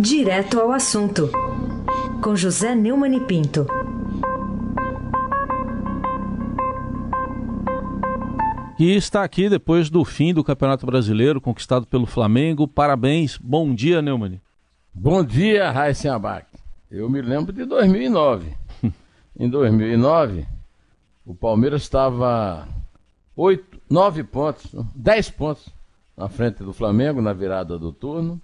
Direto ao assunto, com José Neumann e Pinto. E está aqui depois do fim do Campeonato Brasileiro, conquistado pelo Flamengo. Parabéns, bom dia, Neumann. Bom dia, Raíssen Abac. Eu me lembro de 2009. em 2009, o Palmeiras estava oito, nove pontos, dez pontos na frente do Flamengo na virada do turno.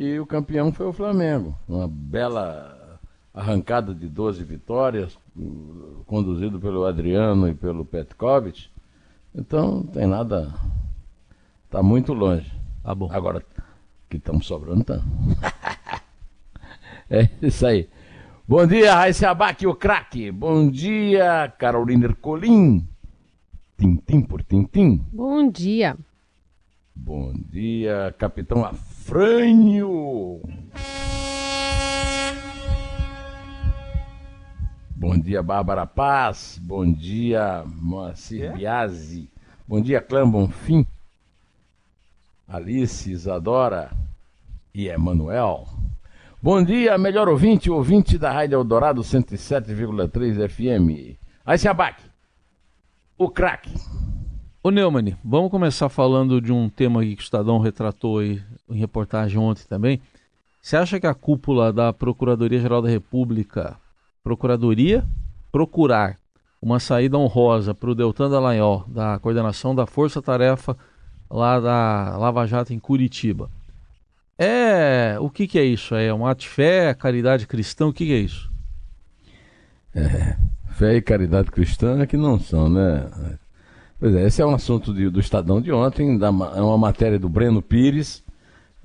E o campeão foi o Flamengo. Uma bela arrancada de 12 vitórias, conduzido pelo Adriano e pelo Petkovic. Então, não tem nada. Tá muito longe. Tá bom. Agora, que estamos sobrando, tá? é isso aí. Bom dia, Raíssa Abac, o craque. Bom dia, Carolina Ercolim. Tintim por tintim. Bom dia. Bom dia, Capitão Afrânio. Bom dia, Bárbara Paz. Bom dia, Moacir é? Biasi. Bom dia, Clã Bonfim. Alice, Isadora e Emanuel. Bom dia, melhor ouvinte, ouvinte da Rádio Eldorado 107,3 FM. Aí se abaque. O craque. Ô Neumann, vamos começar falando de um tema que o Estadão retratou aí em reportagem ontem também. Você acha que a cúpula da Procuradoria-Geral da República Procuradoria procurar uma saída honrosa para o Deltan Dallagnol, da coordenação da Força Tarefa lá da Lava Jato em Curitiba. É, o que, que é isso? É um ato de fé, caridade cristã? O que, que é isso? É, fé e caridade cristã é que não são, né? Pois é, esse é um assunto de, do Estadão de ontem, da, é uma matéria do Breno Pires,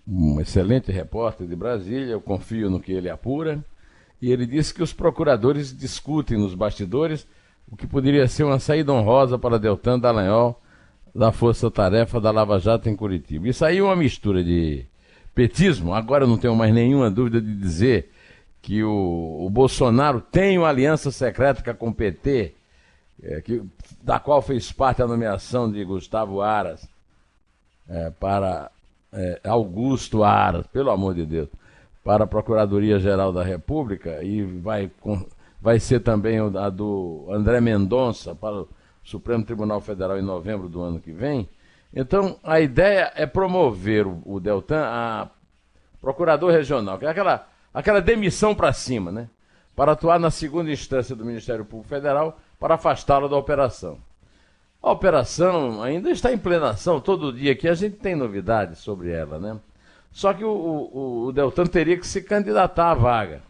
um excelente repórter de Brasília, eu confio no que ele apura e ele disse que os procuradores discutem nos bastidores o que poderia ser uma saída honrosa para Deltan Dallagnol da Força Tarefa da Lava Jato em Curitiba. Isso aí é uma mistura de petismo, agora eu não tenho mais nenhuma dúvida de dizer que o, o Bolsonaro tem uma aliança secreta com o PT, é, que, da qual fez parte a nomeação de Gustavo Aras é, para é, Augusto Aras, pelo amor de Deus para a Procuradoria-Geral da República e vai, vai ser também a do André Mendonça para o Supremo Tribunal Federal em novembro do ano que vem. Então, a ideia é promover o, o Deltan a procurador regional, que é aquela, aquela demissão para cima, né? Para atuar na segunda instância do Ministério Público Federal para afastá-lo da operação. A operação ainda está em plenação, todo dia aqui a gente tem novidades sobre ela, né? Só que o, o, o Deltan teria que se candidatar à vaga.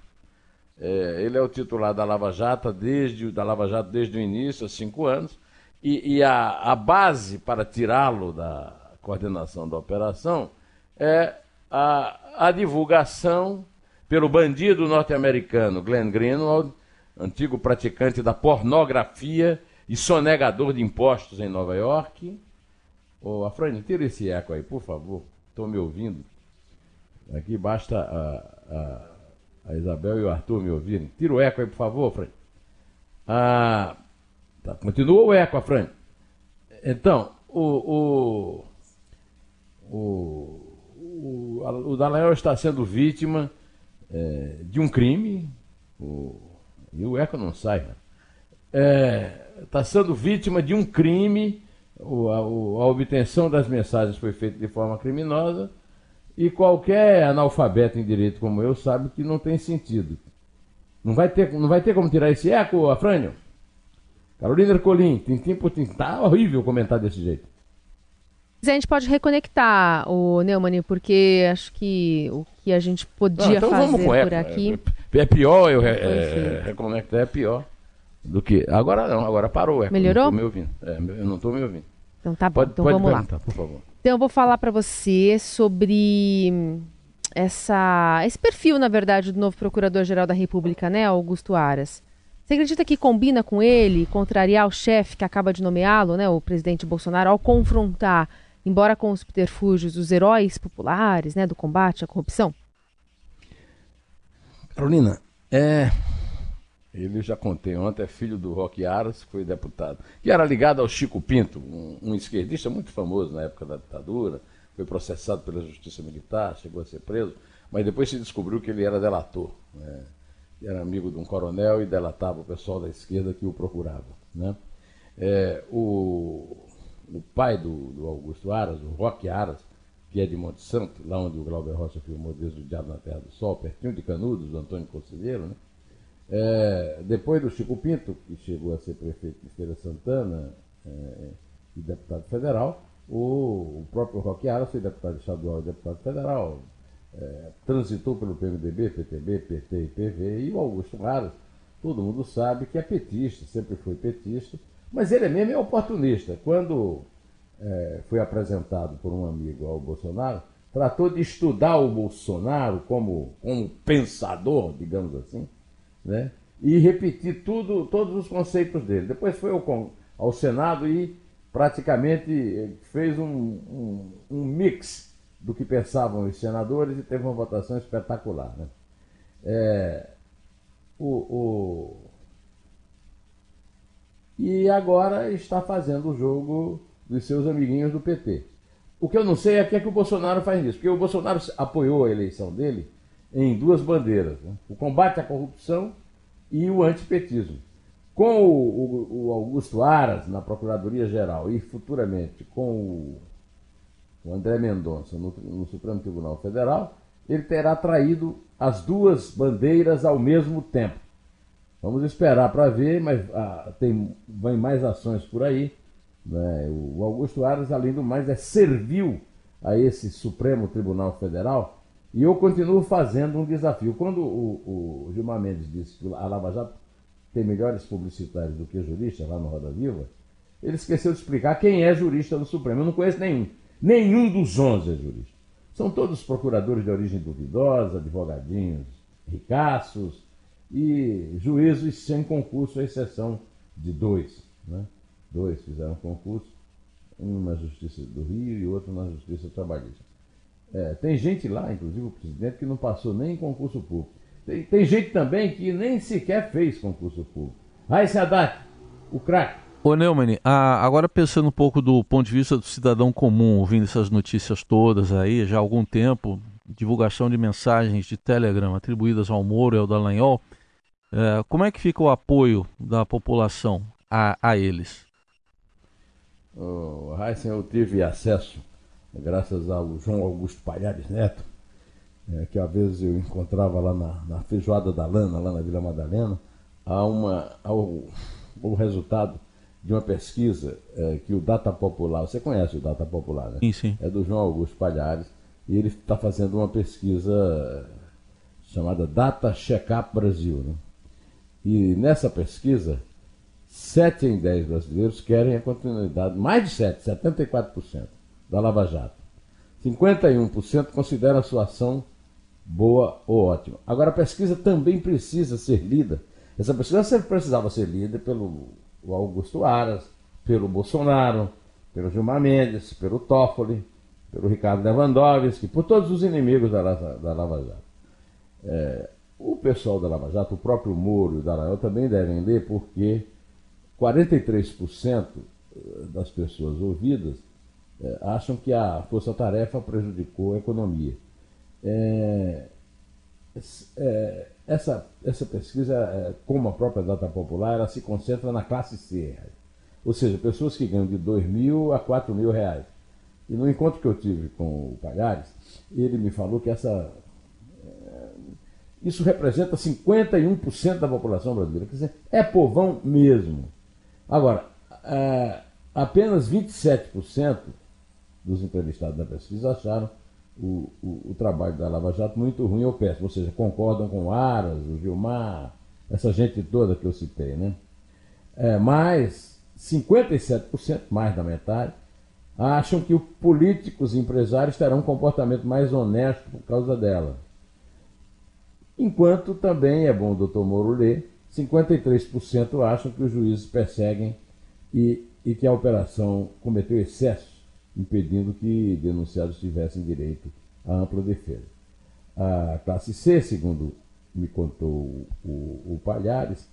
É, ele é o titular da Lava Jato desde, da Lava Jato desde o início, há cinco anos, e, e a, a base para tirá-lo da coordenação da operação é a, a divulgação pelo bandido norte-americano Glenn Greenwald, antigo praticante da pornografia e sonegador de impostos em Nova York. Ô, Afrânio, tira esse eco aí, por favor. Estou me ouvindo. Aqui basta a, a, a, Isabel e o Arthur me ouvirem. Tira o eco aí, por favor, Fran. Ah, tá, continua o eco, Fran. Então, o, o, o, o, o está sendo vítima é, de um crime. O, e o eco não sai. Né? É, está sendo vítima de um crime. O, a, a obtenção das mensagens foi feita de forma criminosa e qualquer analfabeto em direito como eu sabe que não tem sentido. Não vai ter, não vai ter como tirar esse eco, Afrânio? Carolina Ercolim, tintim por tintim. Tá horrível comentar desse jeito. A gente pode reconectar o Neumann, porque acho que o que a gente podia não, então fazer por eco. aqui. É, é pior, eu é, reconectar é pior do que. Agora não, agora parou eco. Melhorou? Não me ouvindo. É, eu não estou me ouvindo. Então tá bom, pode, então pode vamos lá. Por favor. Então eu vou falar para você sobre essa, esse perfil, na verdade, do novo Procurador-Geral da República, né, Augusto Aras. Você acredita que combina com ele contrariar o chefe que acaba de nomeá-lo, né, o presidente Bolsonaro, ao confrontar, embora com os subterfúgios, os heróis populares né, do combate à corrupção? Carolina, é, ele já contei ontem, é filho do Roque Aras, foi deputado, que era ligado ao Chico Pinto, um, um, esquerdista muito famoso na época da ditadura, foi processado pela justiça militar, chegou a ser preso, mas depois se descobriu que ele era delator. Né? Era amigo de um coronel e delatava o pessoal da esquerda que o procurava. Né? É, o, o, pai do, do, Augusto Aras, o Roque Aras, que é de Monte Santo, lá onde o Glauber Rocha filmou Desde o Diabo na Terra do Sol, pertinho de Canudos, do Antônio Conselheiro, né? É, depois do Chico Pinto, que chegou a ser prefeito de Feira Santana é, e deputado federal, o, o próprio Roque Aras foi deputado estadual e deputado federal, é, transitou pelo PMDB, PTB, PT e PV, e o Augusto Aras, todo mundo sabe que é petista, sempre foi petista, mas ele mesmo é oportunista. Quando é, foi apresentado por um amigo ao Bolsonaro, tratou de estudar o Bolsonaro como, como pensador, digamos assim, né? e repetir tudo, todos os conceitos dele. Depois foi ao, ao Senado e praticamente fez um, um, um, mix do que pensavam os senadores e teve uma votação espetacular. Né? É, o, o, e agora está fazendo o jogo dos seus amiguinhos do PT. O que eu não sei é o que, é que o Bolsonaro faz nisso, porque o Bolsonaro apoiou a eleição dele em duas bandeiras: né? o combate à corrupção e o antipetismo. Com o, o, o Augusto Aras na Procuradoria-Geral e futuramente com o, o André Mendonça no, no Supremo Tribunal Federal, ele terá traído as duas bandeiras ao mesmo tempo. Vamos esperar para ver, mas ah, tem vem mais ações por aí. Né? O Augusto Aras, além do mais, é servil a esse Supremo Tribunal Federal e eu continuo fazendo um desafio. Quando o, o Gilmar Mendes disse que a Lava Jato tem melhores publicitários do que juristas lá no Roda Viva, ele esqueceu de explicar quem é jurista do Supremo. Eu não conheço nenhum. Nenhum dos 11 é jurista. São todos procuradores de origem duvidosa, advogadinhos ricaços e juízes sem concurso, à exceção de dois. Né? Dois fizeram concurso, um na Justiça do Rio e outro na Justiça Trabalhista. É, tem gente lá, inclusive o presidente, que não passou nem em concurso público. Tem, tem gente também que nem sequer fez concurso público. Aí, Haddad, o craque. Ô Neumann, agora pensando um pouco do ponto de vista do cidadão comum, ouvindo essas notícias todas aí, já há algum tempo, divulgação de mensagens de Telegram atribuídas ao Moro e ao Dallagnol, é, como é que fica o apoio da população a, a eles? Oh, Heisen, eu tive acesso graças ao João Augusto Palhares Neto, é, que às vezes eu encontrava lá na, na, Feijoada da Lana, lá na Vila Madalena, há uma, ao, o resultado de uma pesquisa é, que o Data Popular, você conhece o Data Popular, né? Sim, sim. É do João Augusto Palhares, e ele está fazendo uma pesquisa chamada Data Checkup Brasil. Né? E nessa pesquisa, 7 em 10 brasileiros querem a continuidade, mais de 7, 74% da Lava Jato. 51% consideram a sua ação boa ou ótima. Agora, a pesquisa também precisa ser lida. Essa pesquisa sempre precisava ser lida pelo Augusto Aras, pelo Bolsonaro, pelo Gilmar Mendes, pelo Toffoli, pelo Ricardo Lewandowski, por todos os inimigos da, da Lava Jato. É, o pessoal da Lava Jato, o próprio Moro e o Dallagnol também devem ler, porque 43% das pessoas ouvidas é, acham que a força-tarefa prejudicou a economia. É, é, essa, essa pesquisa, é, como a própria data popular, ela se concentra na classe C, ou seja, pessoas que ganham de 2 mil a 4 mil reais. E no encontro que eu tive com o Palhares, ele me falou que essa, é, isso representa 51% da população brasileira. Quer dizer, é povão mesmo. Agora, apenas 27% dos entrevistados da pesquisa acharam o, o, o, trabalho da Lava Jato muito ruim ou péssimo, ou seja, concordam com o Aras, o Gilmar, essa gente toda que eu citei, né? É, mas 57%, mais da metade, acham que os políticos e empresários terão um comportamento mais honesto por causa dela. Enquanto também é bom o doutor Moro ler, 53% acham que os juízes perseguem e, e que a operação cometeu excesso impedindo que denunciados tivessem direito à ampla defesa. A classe C, segundo me contou o, o Palhares,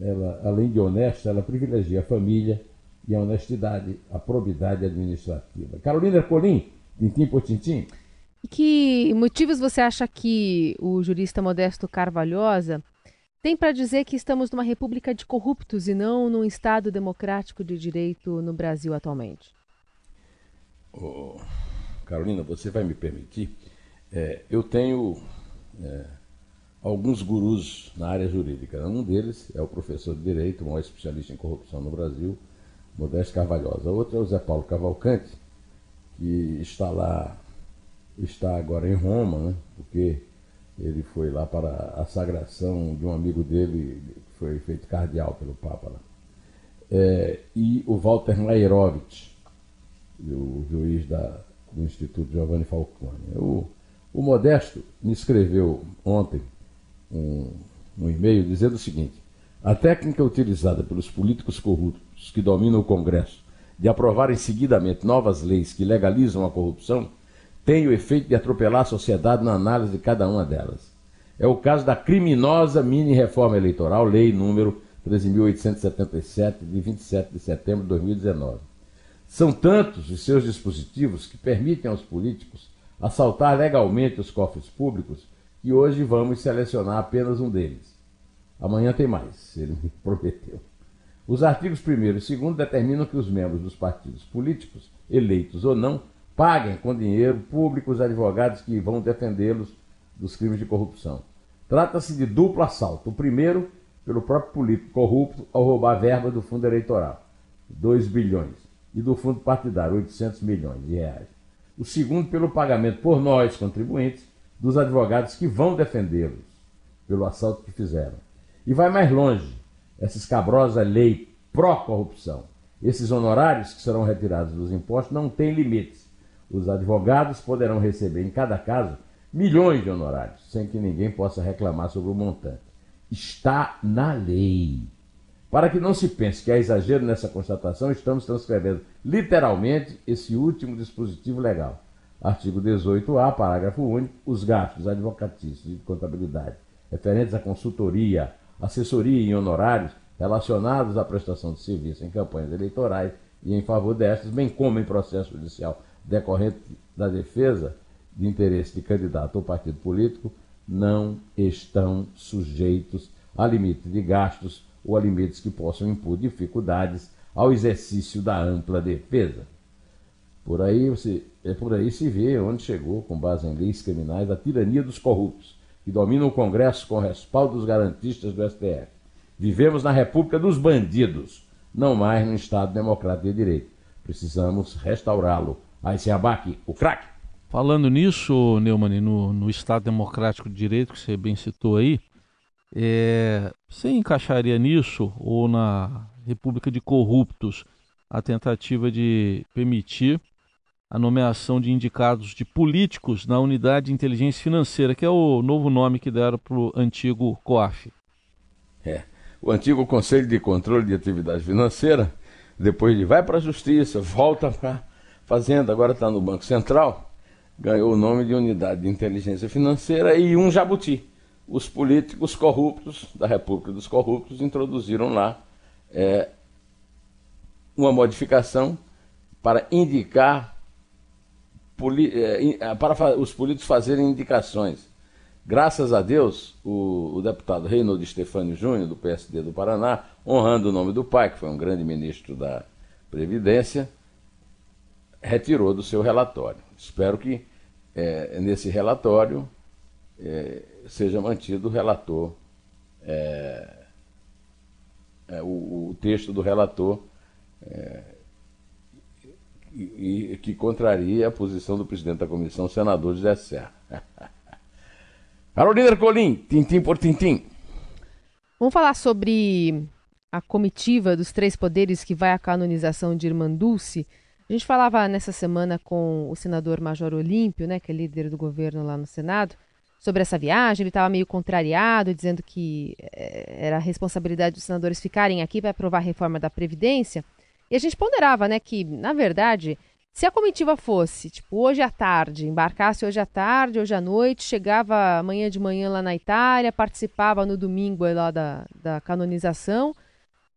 ela, além de honesta, ela privilegia a família e a honestidade, a probidade administrativa. Carolina Colim, tintim por tintim. E que motivos você acha que o jurista Modesto Carvalhosa tem para dizer que estamos numa república de corruptos e não num Estado democrático de direito no Brasil atualmente? Oh, Carolina, você vai me permitir? É, eu tenho é, alguns gurus na área jurídica. Um deles é o professor de Direito, o maior especialista em corrupção no Brasil, Modesto Carvalhosa. Outro é o Zé Paulo Cavalcante, que está lá, está agora em Roma, né? porque ele foi lá para a sagração de um amigo dele, que foi feito cardeal pelo Papa lá. É, e o Walter Mairovich, o juiz da, do Instituto Giovanni Falcone. O, o Modesto me escreveu ontem um, um e-mail dizendo o seguinte: a técnica utilizada pelos políticos corruptos que dominam o Congresso de aprovarem seguidamente novas leis que legalizam a corrupção tem o efeito de atropelar a sociedade na análise de cada uma delas. É o caso da criminosa mini-reforma eleitoral, lei número 13.877, de 27 de setembro de 2019. São tantos os seus dispositivos que permitem aos políticos assaltar legalmente os cofres públicos que hoje vamos selecionar apenas um deles. Amanhã tem mais, ele me prometeu. Os artigos 1 e 2 determinam que os membros dos partidos políticos, eleitos ou não, paguem com dinheiro público os advogados que vão defendê-los dos crimes de corrupção. Trata-se de duplo assalto. O primeiro, pelo próprio político corrupto, ao roubar verba do fundo eleitoral, 2 bilhões, e do fundo partidário, 800 milhões de reais. O segundo, pelo pagamento por nós, contribuintes, dos advogados que vão defendê-los pelo assalto que fizeram. E vai mais longe, essa escabrosa lei pró-corrupção. Esses honorários que serão retirados dos impostos não têm limites. Os advogados poderão receber, em cada caso, milhões de honorários, sem que ninguém possa reclamar sobre o montante. Está na lei. Para que não se pense que há exagero nessa constatação, estamos transcrevendo literalmente esse último dispositivo legal. Artigo 18A, parágrafo único, os gastos advocatícios de contabilidade referentes à consultoria, assessoria e honorários relacionados à prestação de serviço em campanhas eleitorais e em favor destas, bem como em processo judicial decorrente da defesa de interesse de candidato ou partido político, não estão sujeitos a limite de gastos ou a limites que possam impor dificuldades ao exercício da ampla defesa. Por aí, você, é por aí se vê onde chegou, com base em leis criminais, a tirania dos corruptos, que dominam o Congresso com respaldo dos garantistas do STF. Vivemos na República dos bandidos, não mais no Estado Democrático de Direito. Precisamos restaurá-lo. Aí se abaque o craque. Falando nisso, Neumann, no, no Estado Democrático de Direito, que você bem citou aí, é, você encaixaria nisso ou na República de Corruptos a tentativa de permitir a nomeação de indicados de políticos na Unidade de Inteligência Financeira, que é o novo nome que deram para o antigo COAF. É, o antigo Conselho de Controle de Atividade Financeira, depois de vai para a Justiça, volta para Fazenda, agora está no Banco Central, ganhou o nome de Unidade de Inteligência Financeira e um jabuti. Os políticos corruptos da República dos Corruptos introduziram lá é, uma modificação para indicar é, para os políticos fazerem indicações. Graças a Deus, o, o deputado Reinaldo Stefânio Júnior, do PSD do Paraná, honrando o nome do pai, que foi um grande ministro da Previdência, retirou do seu relatório. Espero que é, nesse relatório é, seja mantido o relator, é, é o, o, texto do relator é, e, e, que contraria a posição do presidente da comissão, senador José Serra. Carolina Ercolim, tintim por tintim. Vamos falar sobre a comitiva dos três poderes que vai à canonização de Irmã Dulce. A gente falava nessa semana com o senador Major Olímpio, né, que é líder do governo lá no Senado, sobre essa viagem. Ele estava meio contrariado, dizendo que eh, era a responsabilidade dos senadores ficarem aqui para aprovar a reforma da Previdência. E a gente ponderava, né, que, na verdade, se a comitiva fosse, tipo, hoje à tarde, embarcasse hoje à tarde, hoje à noite, chegava amanhã de manhã lá na Itália, participava no domingo lá da, da canonização,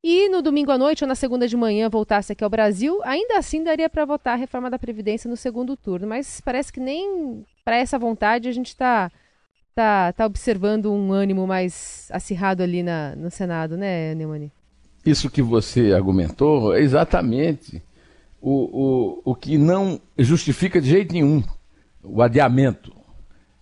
e no domingo à noite ou na segunda de manhã voltasse aqui ao Brasil, ainda assim daria para votar a reforma da Previdência no segundo turno. Mas parece que nem para essa vontade a gente está tá, tá observando um ânimo mais acirrado ali na, no Senado, né, Neumani? Isso que você argumentou é exatamente o, o, o que não justifica de jeito nenhum o adiamento.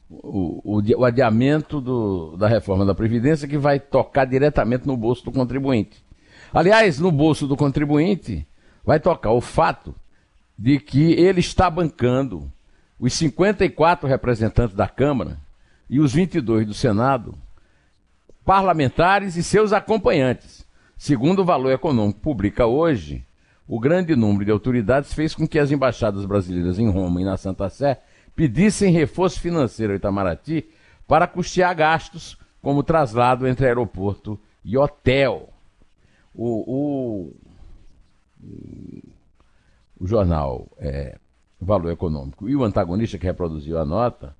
O, o, o adiamento do, da reforma da Previdência que vai tocar diretamente no bolso do contribuinte. Aliás, no bolso do contribuinte vai tocar o fato de que ele está bancando os 54 representantes da Câmara e os 22 do Senado, parlamentares e seus acompanhantes. Segundo o Valor Econômico publica hoje, o grande número de autoridades fez com que as embaixadas brasileiras em Roma e na Santa Sé pedissem reforço financeiro ao Itamaraty para custear gastos como traslado entre aeroporto e hotel. O, o, o jornal é, Valor Econômico e o antagonista que reproduziu a nota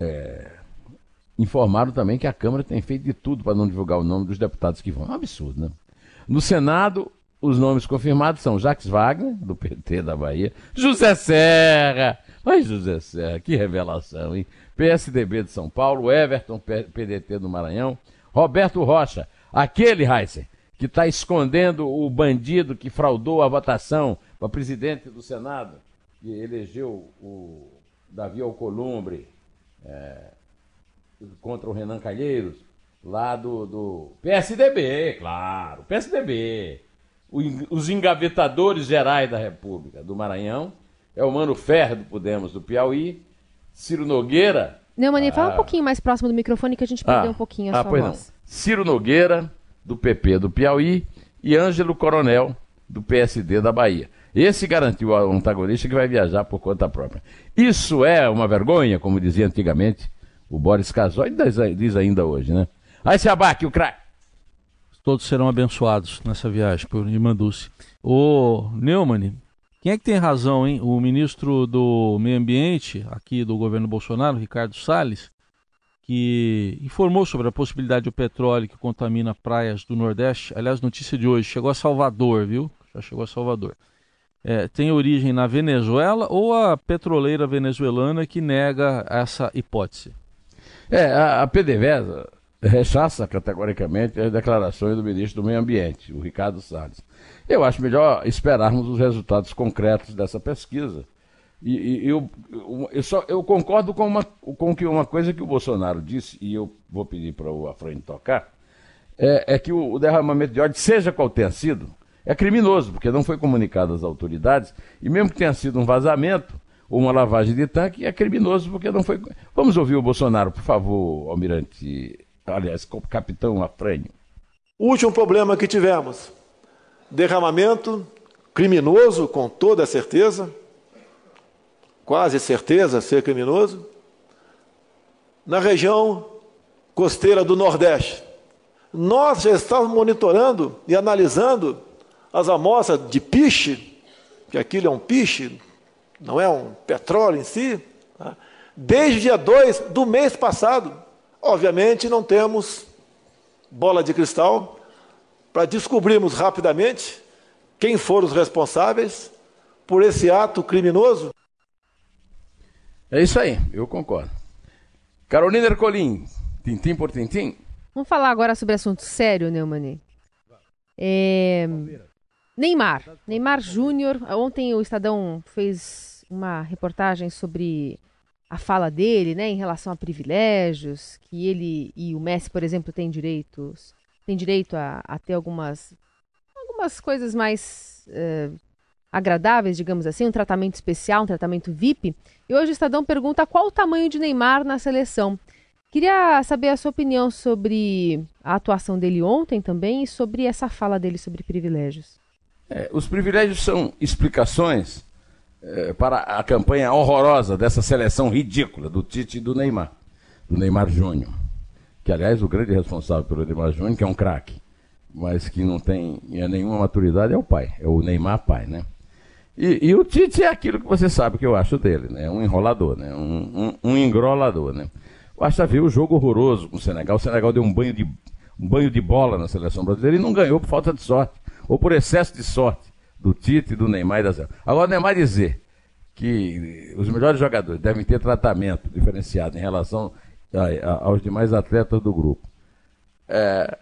é, informaram também que a Câmara tem feito de tudo para não divulgar o nome dos deputados que vão. É um absurdo, né? No Senado, os nomes confirmados são Jacques Wagner, do PT da Bahia, José Serra, mas José Serra, que revelação, hein? PSDB de São Paulo, Everton, PDT do Maranhão, Roberto Rocha, aquele Heiser, que está escondendo o bandido que fraudou a votação para presidente do Senado, que elegeu o Davi Alcolumbre é, contra o Renan Calheiros, lá do, do PSDB, claro, PSDB os engavetadores gerais da República do Maranhão, é o Mano Ferro do Podemos do Piauí, Ciro Nogueira. Não, Maninho, ah, fala um pouquinho mais próximo do microfone que a gente perdeu ah, um pouquinho a ah, sua pois voz. Não. Ciro Nogueira, do PP do Piauí, e Ângelo Coronel, do PSD da Bahia. Esse garantiu ao antagonista que vai viajar por conta própria. Isso é uma vergonha, como dizia antigamente o Boris Casoy, diz ainda hoje, né? Aí se abaque o craque todos serão abençoados nessa viagem por Irmã Dulce. O Neumann, quem é que tem razão, hein? O ministro do Meio Ambiente, aqui do governo Bolsonaro, Ricardo Salles, que informou sobre a possibilidade do petróleo que contamina praias do Nordeste. Aliás, notícia de hoje, chegou a Salvador, viu? Já chegou a Salvador. É, tem origem na Venezuela ou a petroleira venezuelana que nega essa hipótese? É, a, a PDVSA rechaça categoricamente as declarações do ministro do Meio Ambiente, o Ricardo Salles. Eu acho melhor esperarmos os resultados concretos dessa pesquisa. E, e eu, eu, só, eu concordo com, uma, com que uma coisa que o Bolsonaro disse, e eu vou pedir para o Afrânio tocar, é, é que o, o, derramamento de ódio, seja qual tenha sido, é criminoso, porque não foi comunicado às autoridades, e mesmo que tenha sido um vazamento ou uma lavagem de tanque, é criminoso porque não foi. Vamos ouvir o Bolsonaro, por favor, Almirante aliás, capitão Afrânio. Último problema que tivemos, derramamento criminoso, com toda certeza, quase certeza ser criminoso, na região costeira do Nordeste. Nós já estávamos monitorando e analisando as amostras de piche, que aquilo é um piche, não é um petróleo em si, tá? desde o dia 2 do mês passado. Obviamente, não temos bola de cristal para descobrirmos rapidamente quem foram os responsáveis por esse ato criminoso. É isso aí, eu concordo. Carolina Ercolim, tintim por tintim. Vamos falar agora sobre assunto sério, Neumani. É... Neymar, Neymar Júnior. Ontem o Estadão fez uma reportagem sobre a fala dele, né, em relação a privilégios, que ele e o Messi, por exemplo, têm direitos, têm direito a, a ter algumas, algumas coisas mais uh, agradáveis, digamos assim, um tratamento especial, um tratamento VIP. E hoje o Estadão pergunta qual o tamanho de Neymar na seleção. Queria saber a sua opinião sobre a atuação dele ontem também e sobre essa fala dele sobre privilégios. É, os privilégios são explicações é, para a campanha horrorosa dessa seleção ridícula do Tite e do Neymar, do Neymar Júnior. Que, aliás, o grande responsável pelo Neymar Júnior, que é um craque, mas que não tem nenhuma maturidade, é o pai, é o Neymar pai, né? E, e, o Tite é aquilo que você sabe que eu acho dele, né? Um enrolador, né? Um, um, um engrolador, né? Basta ver o jogo horroroso com o Senegal. O Senegal deu um banho de, um banho de bola na seleção brasileira e não ganhou por falta de sorte, ou por excesso de sorte do Tite, do Neymar e da Zé. Agora, Neymar dizer que os melhores jogadores devem ter tratamento diferenciado em relação a, a, aos demais atletas do grupo. É,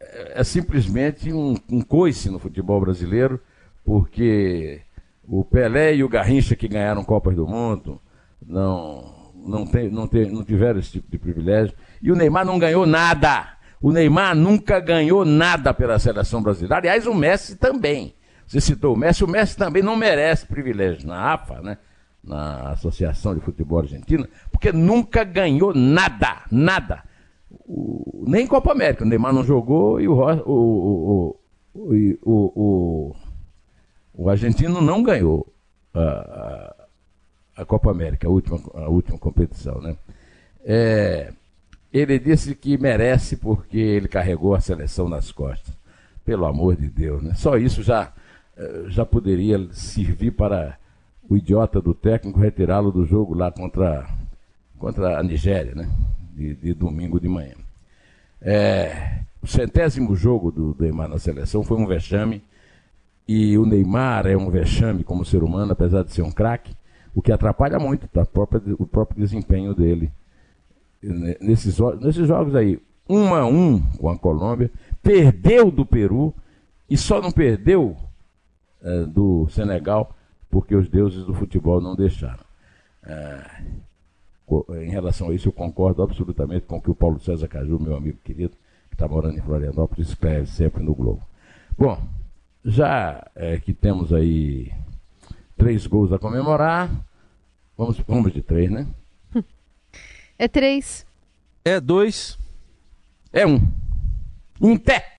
é, é simplesmente um, um coice no futebol brasileiro, porque o Pelé e o Garrincha que ganharam Copas do Mundo não, não, tem, não, tem, não tiveram esse tipo de privilégio. E o Neymar não ganhou nada. O Neymar nunca ganhou nada pela seleção brasileira. Aliás, o Messi também. Você citou o Messi, o Messi também não merece privilégio na AFA, né? na Associação de Futebol Argentina, porque nunca ganhou nada, nada. O, nem Copa América, o Neymar não jogou e o, o, o, o, o argentino não ganhou a, a, Copa América, a última, a última competição. Né? É, ele disse que merece porque ele carregou a seleção nas costas. Pelo amor de Deus, né? Só isso já eh, já poderia servir para o idiota do técnico retirá-lo do jogo lá contra, contra a Nigéria, né? De, de domingo de manhã. É, o centésimo jogo do Neymar na seleção foi um vexame. E o Neymar é um vexame como ser humano, apesar de ser um craque, o que atrapalha muito tá, o próprio desempenho dele. Nesses, nesses jogos aí, um a um com a Colômbia, perdeu do Peru e só não perdeu é, do Senegal, porque os deuses do futebol não deixaram. É, em relação a isso, eu concordo absolutamente com o que o Paulo César Caju, meu amigo querido, que está morando em Florianópolis, escreve sempre no Globo. Bom, já é, que temos aí três gols a comemorar, vamos, vamos de três, né? É três. É dois. É um. Em pé.